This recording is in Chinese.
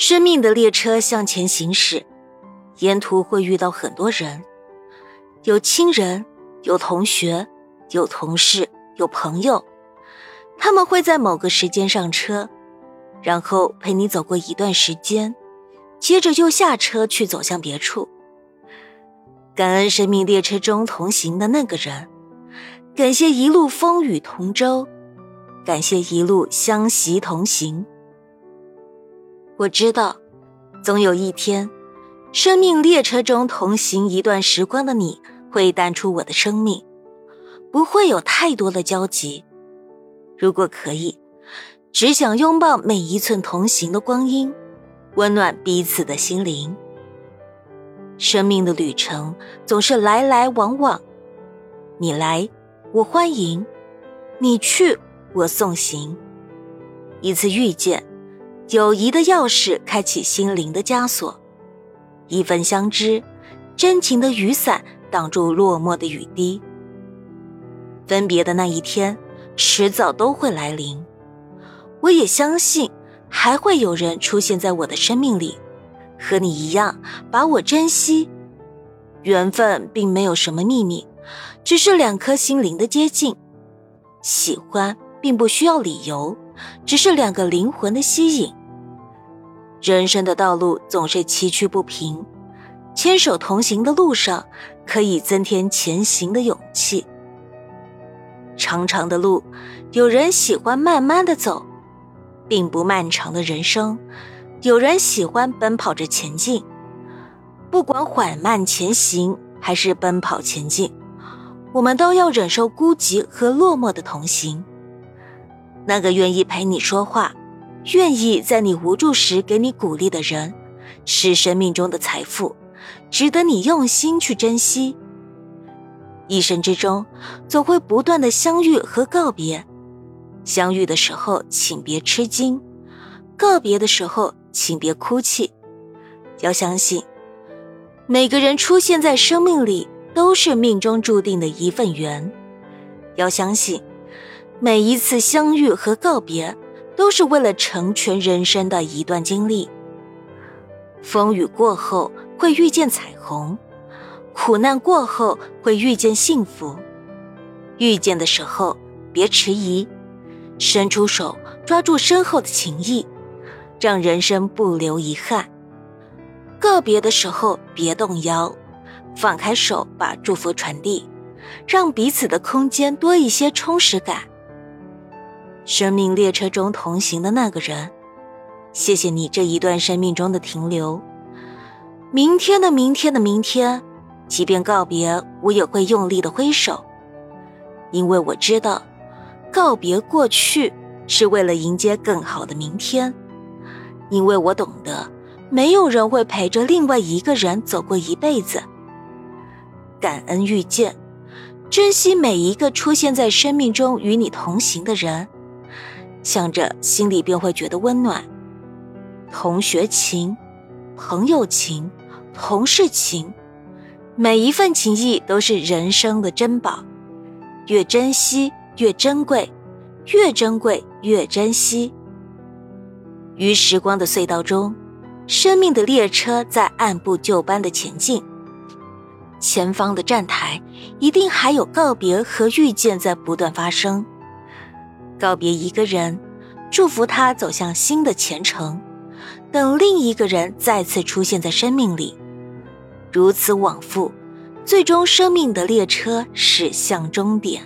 生命的列车向前行驶，沿途会遇到很多人，有亲人，有同学，有同事，有朋友。他们会在某个时间上车，然后陪你走过一段时间，接着就下车去走向别处。感恩生命列车中同行的那个人，感谢一路风雨同舟，感谢一路相携同行。我知道，总有一天，生命列车中同行一段时光的你会淡出我的生命，不会有太多的交集。如果可以，只想拥抱每一寸同行的光阴，温暖彼此的心灵。生命的旅程总是来来往往，你来，我欢迎；你去，我送行。一次遇见。友谊的钥匙开启心灵的枷锁，一份相知，真情的雨伞挡住落寞的雨滴。分别的那一天，迟早都会来临。我也相信，还会有人出现在我的生命里，和你一样把我珍惜。缘分并没有什么秘密，只是两颗心灵的接近。喜欢并不需要理由，只是两个灵魂的吸引。人生的道路总是崎岖不平，牵手同行的路上可以增添前行的勇气。长长的路，有人喜欢慢慢的走，并不漫长的人生，有人喜欢奔跑着前进。不管缓慢前行还是奔跑前进，我们都要忍受孤寂和落寞的同行。那个愿意陪你说话。愿意在你无助时给你鼓励的人，是生命中的财富，值得你用心去珍惜。一生之中，总会不断的相遇和告别。相遇的时候，请别吃惊；告别的时候，请别哭泣。要相信，每个人出现在生命里，都是命中注定的一份缘。要相信，每一次相遇和告别。都是为了成全人生的一段经历。风雨过后会遇见彩虹，苦难过后会遇见幸福。遇见的时候别迟疑，伸出手抓住身后的情谊，让人生不留遗憾。告别的时候别动摇，放开手把祝福传递，让彼此的空间多一些充实感。生命列车中同行的那个人，谢谢你这一段生命中的停留。明天的明天的明天，即便告别，我也会用力的挥手，因为我知道，告别过去是为了迎接更好的明天。因为我懂得，没有人会陪着另外一个人走过一辈子。感恩遇见，珍惜每一个出现在生命中与你同行的人。想着，心里便会觉得温暖。同学情、朋友情、同事情，每一份情谊都是人生的珍宝，越珍惜越珍贵，越珍贵越珍惜。于时光的隧道中，生命的列车在按部就班的前进。前方的站台，一定还有告别和遇见在不断发生。告别一个人，祝福他走向新的前程，等另一个人再次出现在生命里，如此往复，最终生命的列车驶向终点。